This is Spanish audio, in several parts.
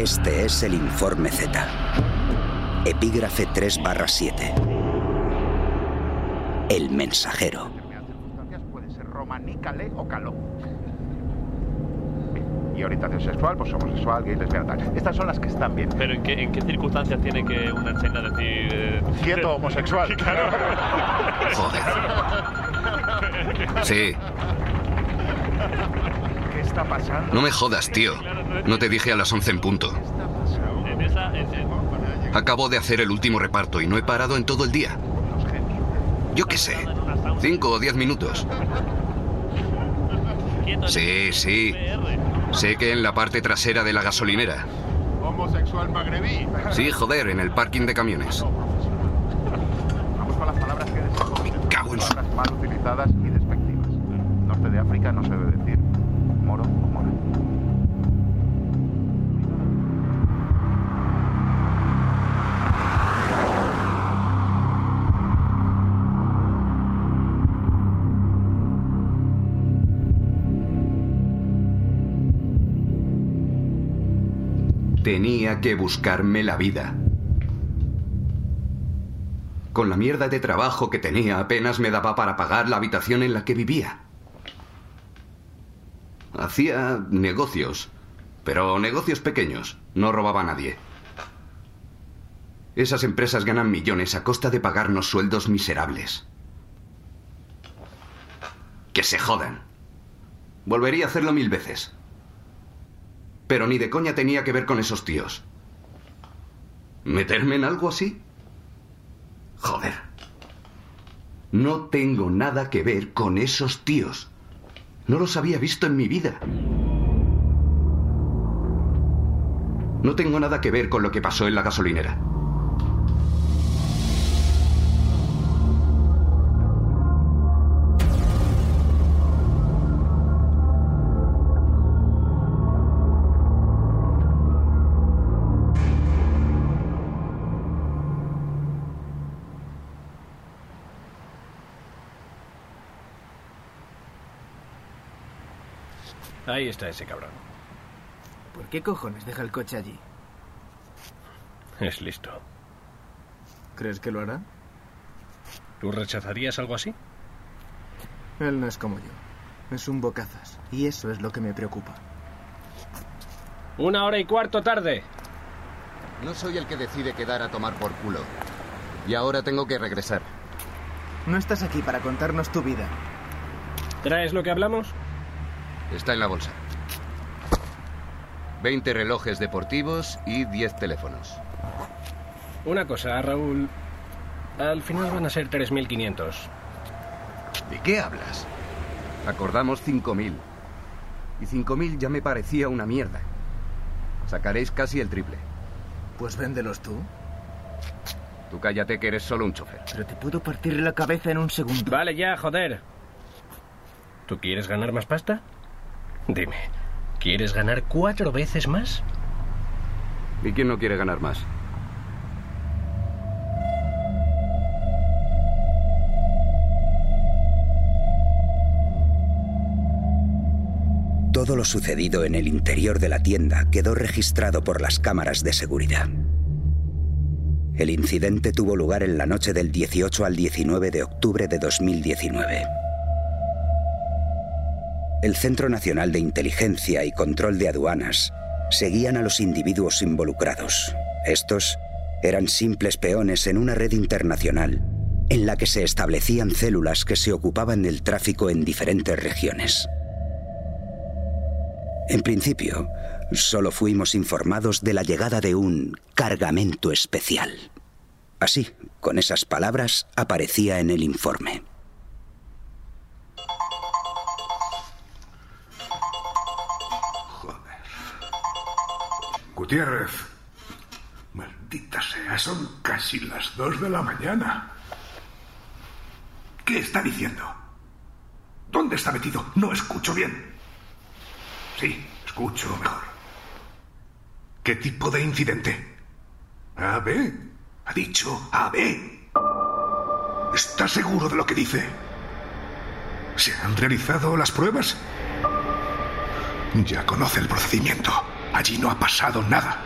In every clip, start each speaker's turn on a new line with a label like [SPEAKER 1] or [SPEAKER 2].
[SPEAKER 1] Este es el informe Z. Epígrafe 3 barra 7. El mensajero.
[SPEAKER 2] Puede ser Roma, Nícale o Caló. Bien. Y orientación sexual, pues homosexual, gay, lesbiana, tal. Estas son las que están bien.
[SPEAKER 3] Pero ¿en qué, en qué circunstancias tiene que una escena decir... eh,
[SPEAKER 2] Quieto, homosexual.
[SPEAKER 3] Claro.
[SPEAKER 4] Joder. Sí,
[SPEAKER 2] ¿Qué está pasando?
[SPEAKER 4] no me jodas, tío. No te dije a las 11 en punto. Acabo de hacer el último reparto y no he parado en todo el día. Yo qué sé, cinco o diez minutos. Sí, sí. Sé que en la parte trasera de la gasolinera.
[SPEAKER 2] Homosexual magrebí.
[SPEAKER 4] Sí, joder, en el parking de camiones.
[SPEAKER 2] Vamos con las palabras que.
[SPEAKER 4] Me cago en su...
[SPEAKER 2] Palabras mal utilizadas y despectivas. Norte de África no se debe decir moro o mora.
[SPEAKER 4] Tenía que buscarme la vida. Con la mierda de trabajo que tenía apenas me daba para pagar la habitación en la que vivía. Hacía negocios, pero negocios pequeños. No robaba a nadie. Esas empresas ganan millones a costa de pagarnos sueldos miserables. Que se jodan. Volvería a hacerlo mil veces. Pero ni de coña tenía que ver con esos tíos. ¿Meterme en algo así? Joder. No tengo nada que ver con esos tíos. No los había visto en mi vida. No tengo nada que ver con lo que pasó en la gasolinera.
[SPEAKER 5] Ahí está ese cabrón.
[SPEAKER 6] ¿Por qué cojones deja el coche allí?
[SPEAKER 5] Es listo.
[SPEAKER 6] ¿Crees que lo hará?
[SPEAKER 5] ¿Tú rechazarías algo así?
[SPEAKER 6] Él no es como yo. Es un bocazas. Y eso es lo que me preocupa.
[SPEAKER 5] Una hora y cuarto tarde.
[SPEAKER 4] No soy el que decide quedar a tomar por culo. Y ahora tengo que regresar.
[SPEAKER 6] No estás aquí para contarnos tu vida.
[SPEAKER 5] ¿Traes lo que hablamos?
[SPEAKER 4] Está en la bolsa. 20 relojes deportivos y 10 teléfonos.
[SPEAKER 5] Una cosa, Raúl. Al final van a ser 3.500.
[SPEAKER 4] ¿De qué hablas? Acordamos 5.000. Y 5.000 ya me parecía una mierda. Sacaréis casi el triple.
[SPEAKER 6] Pues véndelos tú.
[SPEAKER 4] Tú cállate que eres solo un chofer.
[SPEAKER 6] Pero te puedo partir la cabeza en un segundo.
[SPEAKER 5] Vale ya, joder. ¿Tú quieres ganar más pasta? Dime, ¿quieres ganar cuatro veces más?
[SPEAKER 4] ¿Y quién no quiere ganar más?
[SPEAKER 1] Todo lo sucedido en el interior de la tienda quedó registrado por las cámaras de seguridad. El incidente tuvo lugar en la noche del 18 al 19 de octubre de 2019. El Centro Nacional de Inteligencia y Control de Aduanas seguían a los individuos involucrados. Estos eran simples peones en una red internacional en la que se establecían células que se ocupaban del tráfico en diferentes regiones. En principio, solo fuimos informados de la llegada de un cargamento especial. Así, con esas palabras, aparecía en el informe.
[SPEAKER 7] Gutiérrez. Maldita sea, son casi las dos de la mañana. ¿Qué está diciendo? ¿Dónde está metido? No escucho bien. Sí, escucho mejor. ¿Qué tipo de incidente? ¿AB? Ha dicho AB. ¿Está seguro de lo que dice? ¿Se han realizado las pruebas? Ya conoce el procedimiento. Allí no ha pasado nada.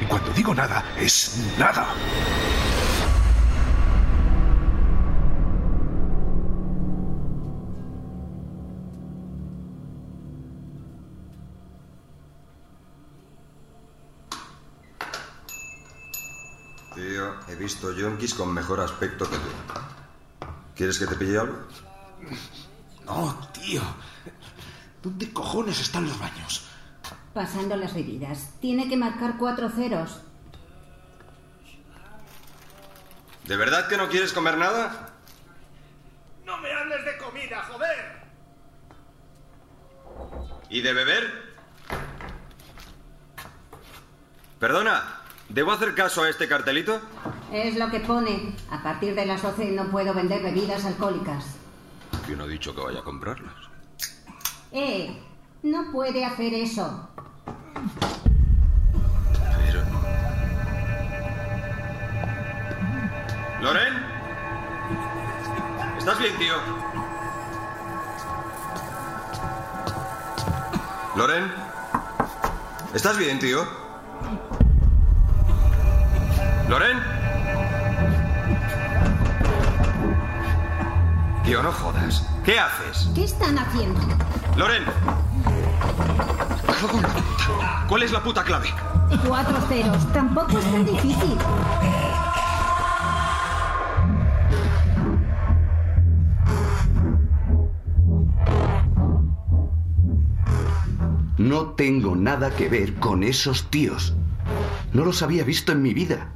[SPEAKER 7] Y cuando digo nada, es nada.
[SPEAKER 8] Tío, he visto yonkis con mejor aspecto que tú. ¿Quieres que te pille algo?
[SPEAKER 7] No, tío. ¿Dónde cojones están los baños?
[SPEAKER 9] Pasando las bebidas. Tiene que marcar cuatro ceros.
[SPEAKER 8] ¿De verdad que no quieres comer nada?
[SPEAKER 7] No me hables de comida, joder.
[SPEAKER 8] ¿Y de beber? Perdona, ¿debo hacer caso a este cartelito?
[SPEAKER 9] Es lo que pone. A partir de las 12 no puedo vender bebidas alcohólicas.
[SPEAKER 8] ¿Quién ha dicho que vaya a comprarlas?
[SPEAKER 9] Eh, no puede hacer eso.
[SPEAKER 8] Pero... ¿Loren? ¿Estás bien, tío? ¿Loren? ¿Estás bien, tío? ¿Loren? Tío, no jodas. ¿Qué haces?
[SPEAKER 9] ¿Qué están haciendo?
[SPEAKER 8] ¡Loren! ¿Cuál es la puta clave?
[SPEAKER 9] Cuatro ceros. Tampoco es tan difícil.
[SPEAKER 4] No tengo nada que ver con esos tíos. No los había visto en mi vida.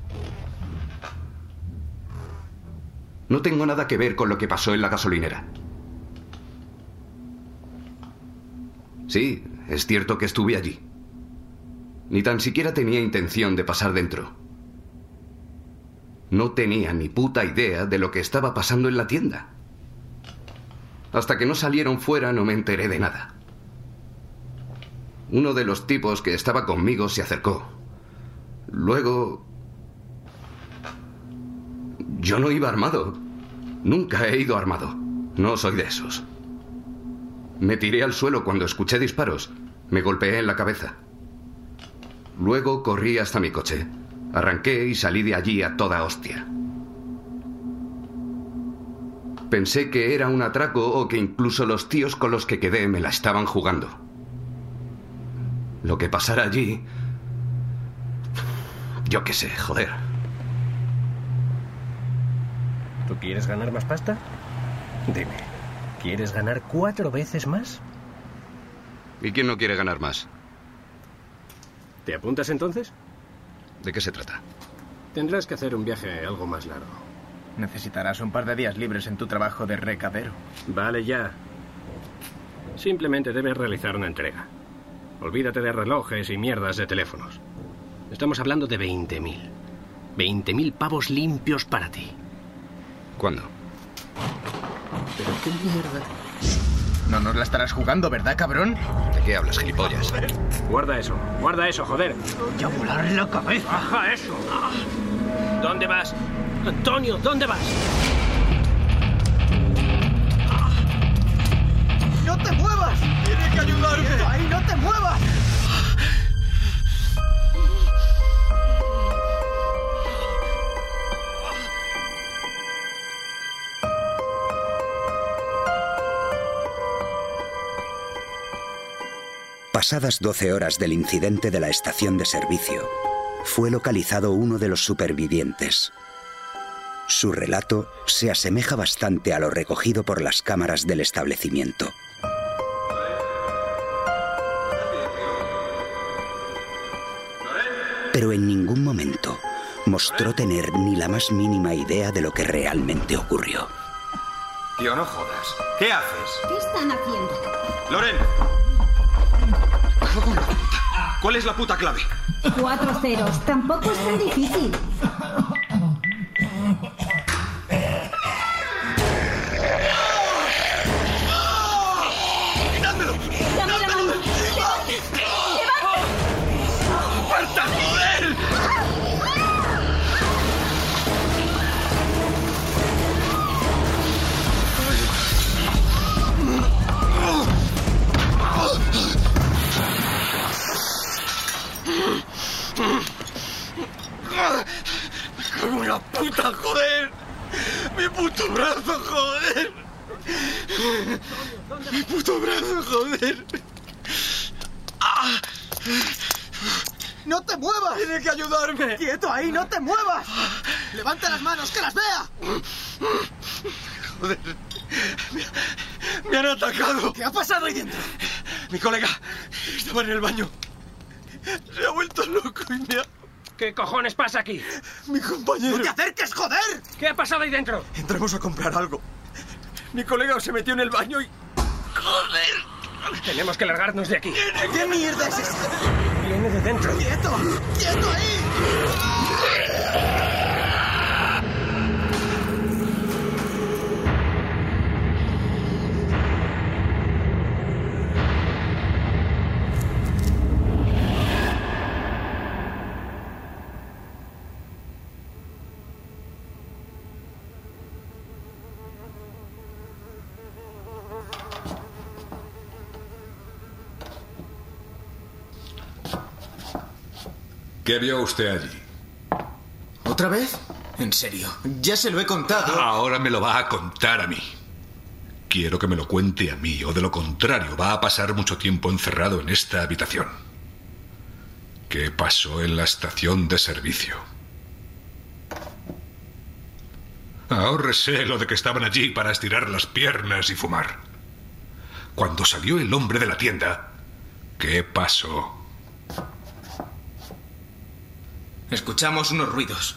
[SPEAKER 4] No tengo nada que ver con lo que pasó en la gasolinera. Sí, es cierto que estuve allí. Ni tan siquiera tenía intención de pasar dentro. No tenía ni puta idea de lo que estaba pasando en la tienda. Hasta que no salieron fuera no me enteré de nada. Uno de los tipos que estaba conmigo se acercó. Luego... Yo no iba armado. Nunca he ido armado. No soy de esos. Me tiré al suelo cuando escuché disparos. Me golpeé en la cabeza. Luego corrí hasta mi coche. Arranqué y salí de allí a toda hostia. Pensé que era un atraco o que incluso los tíos con los que quedé me la estaban jugando. Lo que pasara allí... Yo qué sé, joder.
[SPEAKER 5] ¿Tú quieres ganar más pasta? Dime, ¿quieres ganar cuatro veces más?
[SPEAKER 4] ¿Y quién no quiere ganar más?
[SPEAKER 5] ¿Te apuntas entonces?
[SPEAKER 4] ¿De qué se trata?
[SPEAKER 5] Tendrás que hacer un viaje algo más largo.
[SPEAKER 6] Necesitarás un par de días libres en tu trabajo de recadero.
[SPEAKER 5] Vale ya. Simplemente debes realizar una entrega. Olvídate de relojes y mierdas de teléfonos. Estamos hablando de 20.000. 20.000 pavos limpios para ti.
[SPEAKER 4] ¿Cuándo?
[SPEAKER 5] ¿Pero qué mierda?
[SPEAKER 6] No nos la estarás jugando, ¿verdad, cabrón?
[SPEAKER 4] ¿De qué hablas, gilipollas?
[SPEAKER 5] Guarda eso, guarda eso, joder.
[SPEAKER 6] ¡Ya volar la cabeza!
[SPEAKER 5] ¡Baja eso! ¿Dónde vas? Antonio, ¿dónde vas?
[SPEAKER 1] Pasadas 12 horas del incidente de la estación de servicio, fue localizado uno de los supervivientes. Su relato se asemeja bastante a lo recogido por las cámaras del establecimiento. Pero en ningún momento mostró tener ni la más mínima idea de lo que realmente ocurrió.
[SPEAKER 8] Tío, no jodas. ¿Qué haces?
[SPEAKER 9] ¿Qué están haciendo?
[SPEAKER 8] Loren. ¿Cuál es la puta clave?
[SPEAKER 9] Cuatro ceros. Tampoco es tan difícil.
[SPEAKER 10] ¡No te muevas!
[SPEAKER 11] ¡Tiene que ayudarme!
[SPEAKER 10] ¡Quieto ahí! ¡No te muevas! ¡Levanta las manos! ¡Que las vea!
[SPEAKER 11] Joder. Me, me han atacado.
[SPEAKER 10] ¿Qué ha pasado ahí dentro?
[SPEAKER 11] Mi colega estaba en el baño. Se ha vuelto loco y me ha...
[SPEAKER 5] ¿Qué cojones pasa aquí?
[SPEAKER 11] Mi compañero.
[SPEAKER 10] ¡No te acerques, joder!
[SPEAKER 5] ¿Qué ha pasado ahí dentro?
[SPEAKER 11] Entramos a comprar algo. Mi colega se metió en el baño y... ¡Joder!
[SPEAKER 5] Tenemos que largarnos de aquí.
[SPEAKER 10] ¿Qué mierda es esa?
[SPEAKER 5] Viene de dentro.
[SPEAKER 10] ¡Quieto! ¡Quieto ahí!
[SPEAKER 7] ¿Qué vio usted allí?
[SPEAKER 10] ¿Otra vez? En serio, ya se lo he contado.
[SPEAKER 7] Ahora me lo va a contar a mí. Quiero que me lo cuente a mí, o de lo contrario, va a pasar mucho tiempo encerrado en esta habitación. ¿Qué pasó en la estación de servicio? Ahórrese lo de que estaban allí para estirar las piernas y fumar. Cuando salió el hombre de la tienda, ¿qué pasó?
[SPEAKER 10] Escuchamos unos ruidos.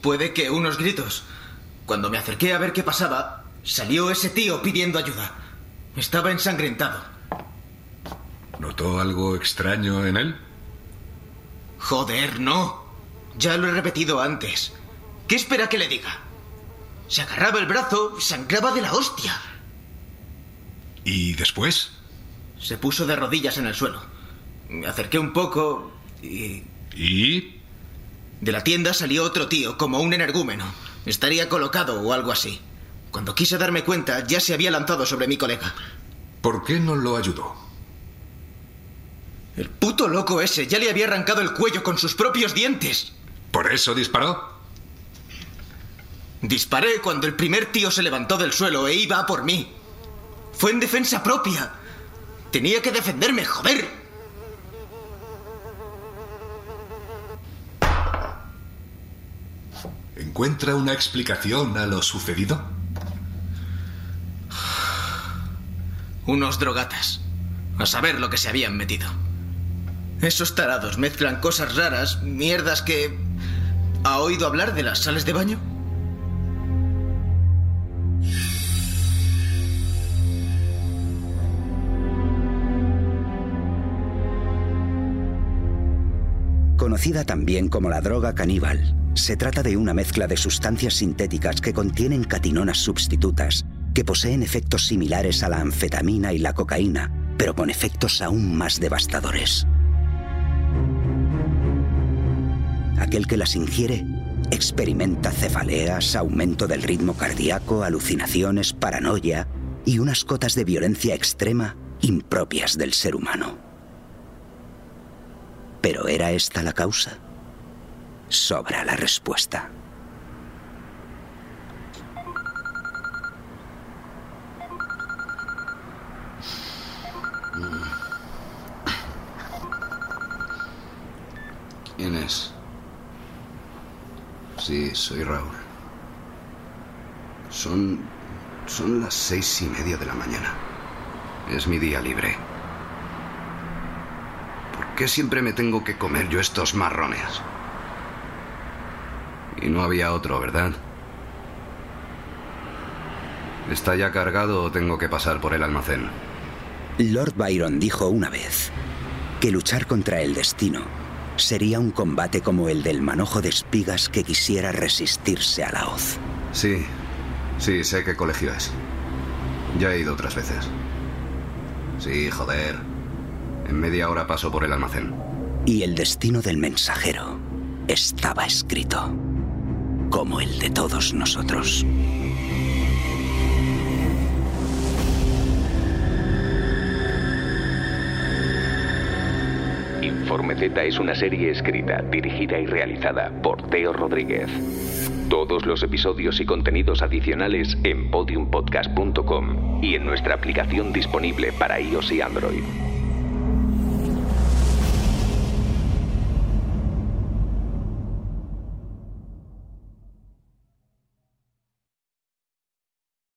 [SPEAKER 10] Puede que unos gritos. Cuando me acerqué a ver qué pasaba, salió ese tío pidiendo ayuda. Estaba ensangrentado.
[SPEAKER 7] ¿Notó algo extraño en él?
[SPEAKER 10] Joder, no. Ya lo he repetido antes. ¿Qué espera que le diga? Se agarraba el brazo, sangraba de la hostia.
[SPEAKER 7] ¿Y después?
[SPEAKER 10] Se puso de rodillas en el suelo. Me acerqué un poco y...
[SPEAKER 7] ¿Y?
[SPEAKER 10] De la tienda salió otro tío, como un energúmeno. Estaría colocado o algo así. Cuando quise darme cuenta, ya se había lanzado sobre mi colega.
[SPEAKER 7] ¿Por qué no lo ayudó?
[SPEAKER 10] El puto loco ese ya le había arrancado el cuello con sus propios dientes.
[SPEAKER 7] ¿Por eso disparó?
[SPEAKER 10] Disparé cuando el primer tío se levantó del suelo e iba a por mí. Fue en defensa propia. Tenía que defenderme, joder.
[SPEAKER 7] ¿Encuentra una explicación a lo sucedido?
[SPEAKER 10] Unos drogatas. A saber lo que se habían metido. Esos tarados mezclan cosas raras, mierdas que... ¿Ha oído hablar de las sales de baño?
[SPEAKER 1] También como la droga caníbal, se trata de una mezcla de sustancias sintéticas que contienen catinonas sustitutas que poseen efectos similares a la anfetamina y la cocaína, pero con efectos aún más devastadores. Aquel que las ingiere experimenta cefaleas, aumento del ritmo cardíaco, alucinaciones, paranoia y unas cotas de violencia extrema impropias del ser humano. Pero ¿era esta la causa? Sobra la respuesta. Mm.
[SPEAKER 4] ¿Quién es? Sí, soy Raúl. Son. son las seis y media de la mañana. Es mi día libre. ¿Por qué siempre me tengo que comer yo estos marrones? Y no había otro, ¿verdad? ¿Está ya cargado o tengo que pasar por el almacén?
[SPEAKER 1] Lord Byron dijo una vez que luchar contra el destino sería un combate como el del manojo de espigas que quisiera resistirse a la hoz.
[SPEAKER 4] Sí, sí, sé qué colegio es. Ya he ido otras veces. Sí, joder. En media hora paso por el almacén.
[SPEAKER 1] Y el destino del mensajero estaba escrito, como el de todos nosotros.
[SPEAKER 12] Informe Z es una serie escrita, dirigida y realizada por Teo Rodríguez. Todos los episodios y contenidos adicionales en podiumpodcast.com y en nuestra aplicación disponible para iOS y Android.